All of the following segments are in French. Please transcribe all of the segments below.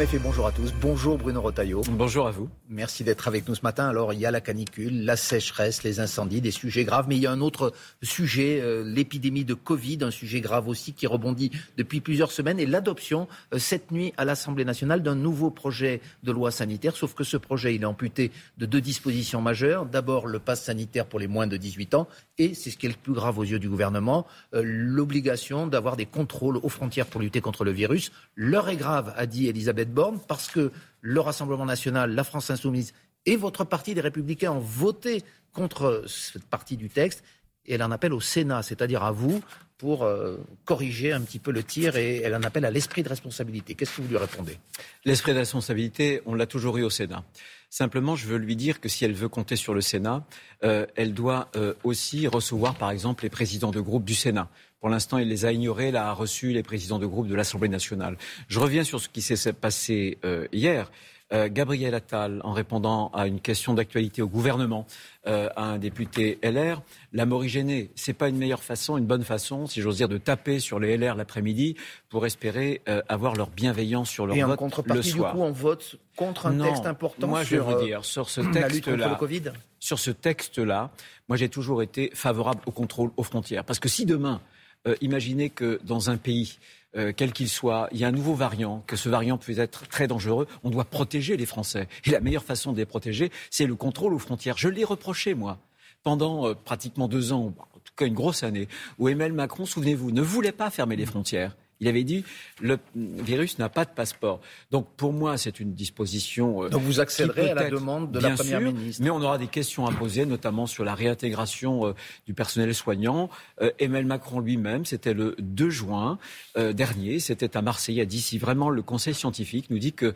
En effet, bonjour à tous. Bonjour Bruno Rotaillot. Bonjour à vous. Merci d'être avec nous ce matin. Alors, il y a la canicule, la sécheresse, les incendies, des sujets graves, mais il y a un autre sujet, euh, l'épidémie de Covid, un sujet grave aussi qui rebondit depuis plusieurs semaines et l'adoption euh, cette nuit à l'Assemblée nationale d'un nouveau projet de loi sanitaire, sauf que ce projet, il est amputé de deux dispositions majeures. D'abord, le pass sanitaire pour les moins de 18 ans et, c'est ce qui est le plus grave aux yeux du gouvernement, euh, l'obligation d'avoir des contrôles aux frontières pour lutter contre le virus. L'heure est grave, a dit Elisabeth Borne, parce que le Rassemblement national, la France insoumise et votre parti des Républicains ont voté contre cette partie du texte. Elle en appelle au Sénat, c'est-à-dire à vous, pour euh, corriger un petit peu le tir et elle en appelle à l'esprit de responsabilité. Qu'est-ce que vous lui répondez? L'esprit de responsabilité, on l'a toujours eu au Sénat. Simplement, je veux lui dire que si elle veut compter sur le Sénat, euh, elle doit euh, aussi recevoir, par exemple, les présidents de groupe du Sénat. Pour l'instant, il les a ignorés. Elle a reçu les présidents de groupe de l'Assemblée nationale. Je reviens sur ce qui s'est passé hier. Euh, Gabriel Attal, en répondant à une question d'actualité au gouvernement, euh, à un député LR, l'a morigéné. C'est pas une meilleure façon, une bonne façon, si j'ose dire, de taper sur les LR l'après-midi pour espérer avoir leur bienveillance sur leur Et vote en contrepartie, le soir. du coup, on vote contre un Non, texte important moi, sur je vais vous euh, dire, sur ce texte-là, sur ce texte-là, moi j'ai toujours été favorable au contrôle aux frontières. Parce que si demain, euh, imaginez que dans un pays, euh, quel qu'il soit, il y a un nouveau variant, que ce variant peut être très dangereux, on doit protéger les Français. Et la meilleure façon de les protéger, c'est le contrôle aux frontières. Je l'ai reproché, moi, pendant euh, pratiquement deux ans, en tout cas une grosse année, où Emmanuel Macron, souvenez-vous, ne voulait pas fermer les frontières. Il avait dit le virus n'a pas de passeport. Donc pour moi, c'est une disposition. euh, Donc vous qui accéderez à la demande de la Première sûr, ministre. Mais on aura des questions à poser, notamment sur la réintégration euh, du personnel soignant. Euh, Emmanuel Macron lui-même, c'était le 2 juin dernier, c'était à Marseille, a dit si vraiment le Conseil scientifique nous dit que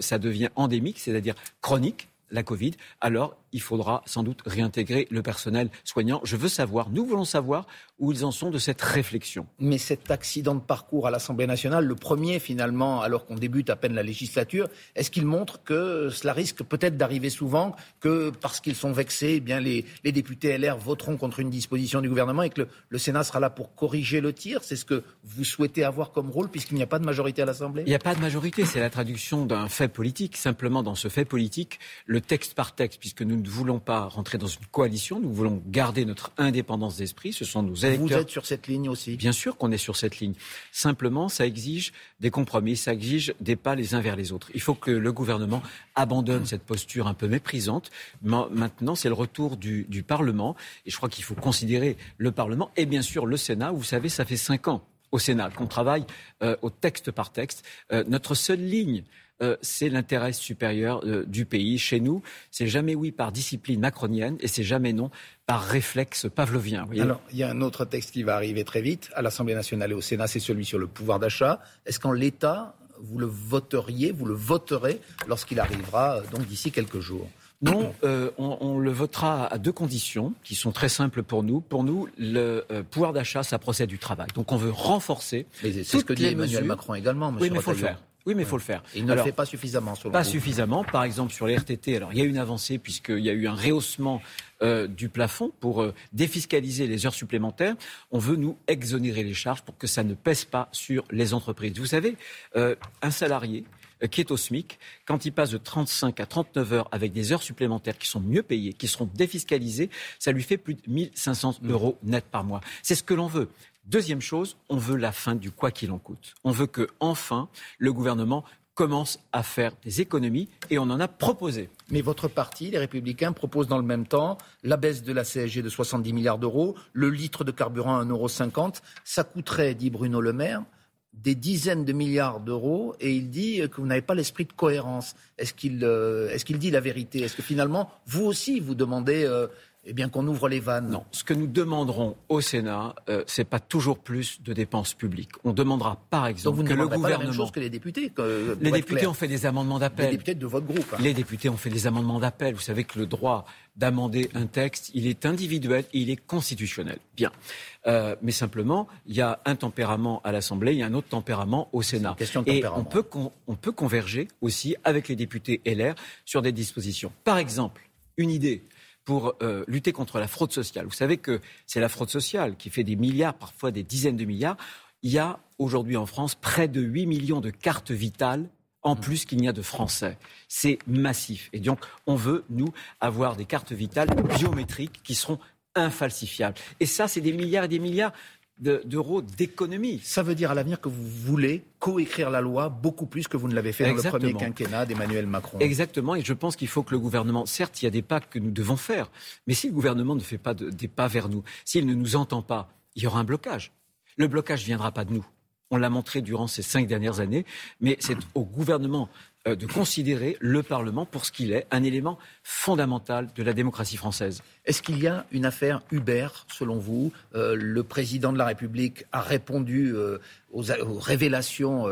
ça devient endémique, c'est-à-dire chronique, la Covid, alors il faudra sans doute réintégrer le personnel soignant. Je veux savoir, nous voulons savoir où ils en sont de cette réflexion. Mais cet accident de parcours à l'Assemblée nationale, le premier finalement, alors qu'on débute à peine la législature, est-ce qu'il montre que cela risque peut-être d'arriver souvent, que parce qu'ils sont vexés, eh bien les, les députés LR voteront contre une disposition du gouvernement et que le, le Sénat sera là pour corriger le tir? C'est ce que vous souhaitez avoir comme rôle puisqu'il n'y a pas de majorité à l'Assemblée? Il n'y a pas de majorité, c'est la traduction d'un fait politique. Simplement, dans ce fait politique, le texte par texte, puisque nous ne voulons pas rentrer dans une coalition, nous voulons garder notre indépendance d'esprit. Ce sont nos Vous électeurs. êtes sur cette ligne aussi Bien sûr qu'on est sur cette ligne. Simplement, ça exige des compromis, ça exige des pas les uns vers les autres. Il faut que le gouvernement abandonne cette posture un peu méprisante. Ma- Maintenant, c'est le retour du, du Parlement. Et je crois qu'il faut considérer le Parlement et bien sûr le Sénat. Vous savez, ça fait cinq ans au Sénat qu'on travaille euh, au texte par texte. Euh, notre seule ligne, euh, c'est l'intérêt supérieur du pays. Chez nous, c'est jamais oui par discipline macronienne et c'est jamais non par réflexe pavlovien. Alors, il y a un autre texte qui va arriver très vite à l'Assemblée nationale et au Sénat, c'est celui sur le pouvoir d'achat. Est-ce qu'en l'état, vous le voteriez, vous le voterez lorsqu'il arrivera donc d'ici quelques jours? Non, euh, on, on le votera à deux conditions qui sont très simples pour nous. Pour nous, le euh, pouvoir d'achat, ça procède du travail. Donc on veut renforcer. C'est ce que dit les Emmanuel mesures. Macron également, monsieur Oui, mais il faut le faire. Oui, mais il faut le faire. Il ne Alors, le fait pas suffisamment, selon Pas vous. suffisamment. Par exemple, sur les RTT, alors il y a une avancée puisqu'il y a eu un rehaussement euh, du plafond pour euh, défiscaliser les heures supplémentaires. On veut nous exonérer les charges pour que ça ne pèse pas sur les entreprises. Vous savez, euh, un salarié qui est au SMIC, quand il passe de 35 à 39 heures avec des heures supplémentaires qui sont mieux payées, qui seront défiscalisées, ça lui fait plus de 1500 euros net par mois. C'est ce que l'on veut. Deuxième chose, on veut la fin du quoi qu'il en coûte. On veut que, enfin, le gouvernement commence à faire des économies et on en a proposé. Mais votre parti, les Républicains, propose dans le même temps la baisse de la CSG de 70 milliards d'euros, le litre de carburant à 1,50 euro. Ça coûterait, dit Bruno Le Maire, des dizaines de milliards d'euros et il dit que vous n'avez pas l'esprit de cohérence. Est-ce qu'il euh, qu'il dit la vérité? Est-ce que finalement, vous aussi, vous demandez euh, eh bien qu'on ouvre les vannes Non, ce que nous demanderons au Sénat, euh, c'est pas toujours plus de dépenses publiques. On demandera, par Donc exemple, vous ne que le demanderez pas la même gouvernement. chose que les députés. que- pour les députés clair. ont fait des amendements les d'appel. députés de votre groupe. hein. Les députés ont fait des amendements d'appel. Vous savez que le droit d'amender un texte, il est individuel et il est constitutionnel. Bien. Euh, mais simplement, il y a un tempérament à l'Assemblée, il y a un autre tempérament au Sénat. question de et tempérament. on peut, con- on peut converger aussi avec les députés LR sur des dispositions. Par exemple, une idée pour euh, lutter contre la fraude sociale. Vous savez que c'est la fraude sociale qui fait des milliards, parfois des dizaines de milliards. Il y a aujourd'hui en France près de 8 millions de cartes vitales en mm. plus qu'il n'y a de Français. C'est massif. Et donc, on veut, nous, avoir des cartes vitales biométriques qui seront infalsifiables. Et ça, c'est des milliards et des milliards d'euros d'économie. Ça veut dire à l'avenir que vous voulez coécrire la loi beaucoup plus que vous ne l'avez fait dans le premier quinquennat d'Emmanuel Macron. Exactement, et je pense qu'il faut que le gouvernement, certes, il y a des pas que nous devons faire, mais si le gouvernement ne fait pas des pas vers nous, s'il ne nous entend pas, il y aura un blocage. Le blocage ne viendra pas de nous. On l'a montré durant ces cinq dernières années, mais c'est au gouvernement de considérer le Parlement pour ce qu'il est, un élément fondamental de la démocratie française. Est-ce qu'il y a une affaire Uber, selon vous euh, Le président de la République a répondu euh, aux, révélations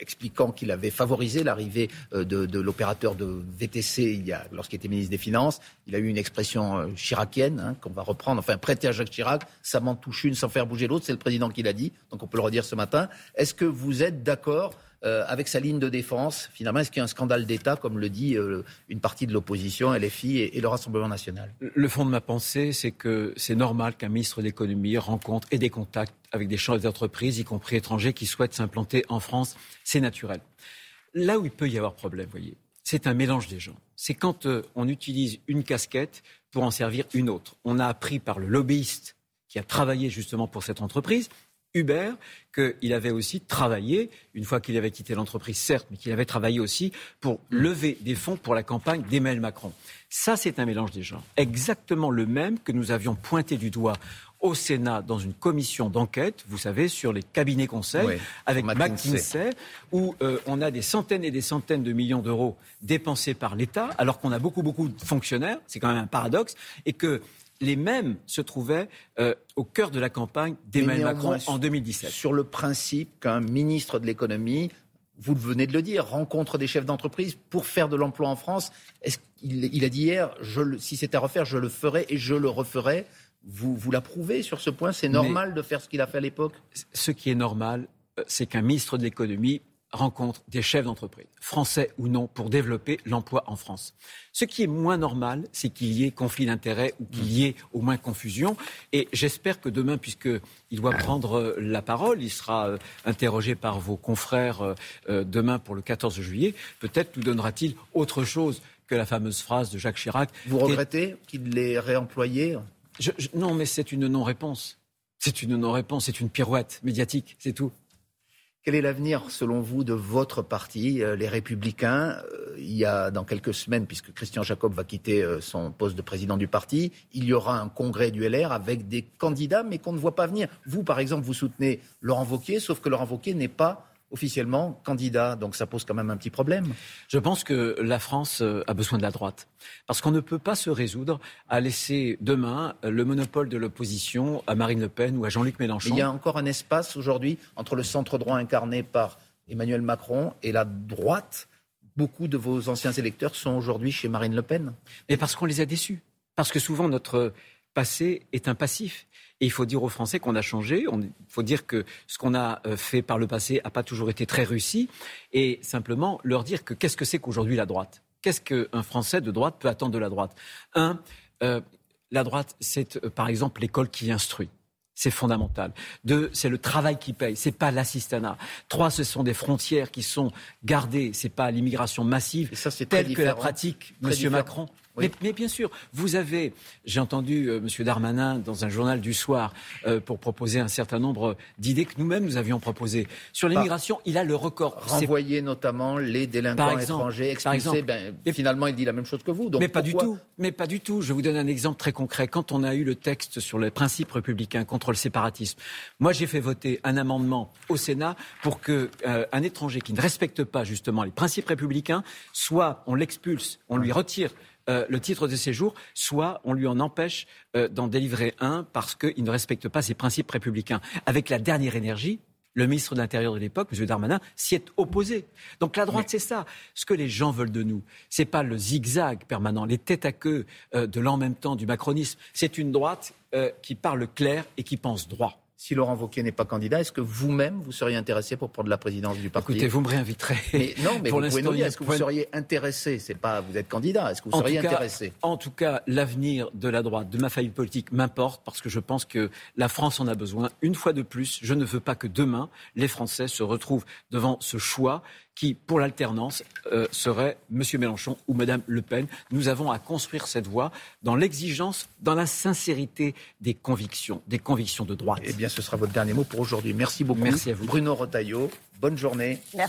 expliquant qu'il avait favorisé l'arrivée de, l'opérateur de VTC lorsqu'il était ministre des Finances. Il a eu une expression chiracienne hein, qu'on va reprendre, enfin prêter à Jacques Chirac, ça m'en touche une sans faire bouger l'autre, c'est le président qui l'a dit, donc on peut le redire ce matin. Est-ce que vous êtes d'accord euh, avec sa ligne de défense, finalement, est-ce qu'il y a un scandale d'État, comme le dit euh, une partie de l'opposition, LFI et, et, le Rassemblement national? Le fond de ma pensée, c'est que c'est normal qu'un ministre de l'économie rencontre et des contacts avec des chefs d'entreprise, y compris étrangers, qui souhaitent s'implanter en France. C'est naturel. Là où il peut y avoir problème, voyez, c'est un mélange des gens. C'est quand euh, on utilise une casquette pour en servir une autre. On a appris par le lobbyiste qui a travaillé justement pour cette entreprise Hubert qu'il avait aussi travaillé, une fois qu'il avait quitté l'entreprise, certes, mais qu'il avait travaillé aussi pour lever des fonds pour la campagne d'Emmanuel Macron. Ça, c'est un mélange des genres. Exactement le même que nous avions pointé du doigt au Sénat dans une commission d'enquête, vous savez, sur les cabinets conseils avec McKinsey, où euh, on a des centaines et des centaines de millions d'euros dépensés par l'État, alors qu'on a beaucoup, beaucoup de fonctionnaires, c'est quand même un paradoxe, et que les mêmes se trouvaient euh, au cœur de la campagne d'Emmanuel Macron en 2017. Sur le principe qu'un ministre de l'économie, vous venez de le dire, rencontre des chefs d'entreprise pour faire de l'emploi en France, il, a dit hier, si c'était à refaire, je le ferai et je le referai. Vous, vous l'approuvez sur ce point? C'est normal de faire ce qu'il a fait à l'époque? Ce qui est normal, euh, c'est qu'un ministre de l'économie rencontre des chefs d'entreprise, français ou non, pour développer l'emploi en France. Ce qui est moins normal, c'est qu'il y ait conflit d'intérêts ou qu'il y ait au moins confusion. Et j'espère que demain, puisqu'il doit prendre euh, la parole, il sera euh, interrogé par vos confrères euh, demain pour le 14 juillet, peut-être nous donnera-t-il autre chose que la fameuse phrase de Jacques Chirac. Vous regrettez qu'il l'ait réemployé? Non, mais c'est une non-réponse. C'est une non-réponse, c'est une pirouette médiatique, c'est tout. Quel est l'avenir, selon vous, de votre parti, euh, les Républicains euh, Il y a dans quelques semaines, puisque Christian Jacob va quitter euh, son poste de président du parti, il y aura un congrès du LR avec des candidats, mais qu'on ne voit pas venir. Vous, par exemple, vous soutenez Laurent Wauquiez, sauf que Laurent Wauquiez n'est pas officiellement candidat. Donc ça pose quand même un petit problème. Je pense que la France euh, a besoin de la droite. Parce qu'on ne peut pas se résoudre à laisser demain le monopole de l'opposition à Marine Le Pen ou à Jean-Luc Mélenchon. il y a encore un espace aujourd'hui entre le centre droit incarné par Emmanuel Macron et la droite. Beaucoup de vos anciens électeurs sont aujourd'hui chez Marine Le Pen. Mais parce qu'on les a déçus. Parce que souvent notre passé est un passif. Et il faut dire aux Français qu'on a changé. Il faut dire que ce qu'on a euh, fait par le passé n'a pas toujours été très réussi. Et simplement leur dire que qu'est-ce que c'est qu'aujourd'hui la droite? Qu'est-ce qu'un Français de droite peut attendre de la droite? Un, euh, la droite, c'est euh, par exemple l'école qui instruit. C'est fondamental. Deux, c'est le travail qui paye. C'est pas l'assistanat. Trois, ce sont des frontières qui sont gardées. C'est pas l'immigration massive. Et ça, c'est telle que la pratique, Monsieur Macron. Mais, bien sûr, vous avez, j'ai entendu euh, M. Darmanin dans un journal du soir euh, pour proposer un certain nombre d'idées que nous-mêmes nous avions proposées. Sur l'immigration, il a le record. Renvoyer notamment les délinquants étrangers, expulser, ben, finalement il dit la même chose que vous. Donc mais pas du tout. Mais pas du tout. Je vous donne un exemple très concret. Quand on a eu le texte sur les principes républicains contre le séparatisme, moi j'ai fait voter un amendement au Sénat pour qu'un euh, étranger qui ne respecte pas justement les principes républicains, soit on l'expulse, on lui retire euh, le titre de séjour, soit on lui en empêche euh, d'en délivrer un parce qu'il ne respecte pas ses principes républicains. Avec la dernière énergie, le ministre de l'Intérieur de l'époque, M. Darmanin, s'y est opposé. Donc la droite, c'est ça. Ce que les gens veulent de nous, c'est pas le zigzag permanent, les têtes à queue euh, de l'en même temps du macronisme. C'est une droite qui parle clair et qui pense droit si Laurent Wauquiez n'est pas candidat, est-ce que vous-même, vous seriez intéressé pour prendre la présidence du parti Écoutez, vous me réinviterez. Mais non, mais pour vous pouvez nous dire, est-ce que vous seriez intéressé? C'est pas, vous êtes candidat, est-ce que vous seriez intéressé? En tout cas, l'avenir de la droite, de ma famille politique, m'importe parce que je pense que la France en a besoin. Une fois de plus, je ne veux pas que demain, les Français se retrouvent devant ce choix qui, pour l'alternance, euh, serait M. Mélenchon ou Mme Le Pen. Nous avons à construire cette voie dans l'exigence, dans la sincérité des convictions, des convictions de droite. Eh bien, ce sera votre dernier mot pour aujourd'hui. Merci beaucoup. Merci à vous. Bruno Rotaillot, bonne journée. Merci.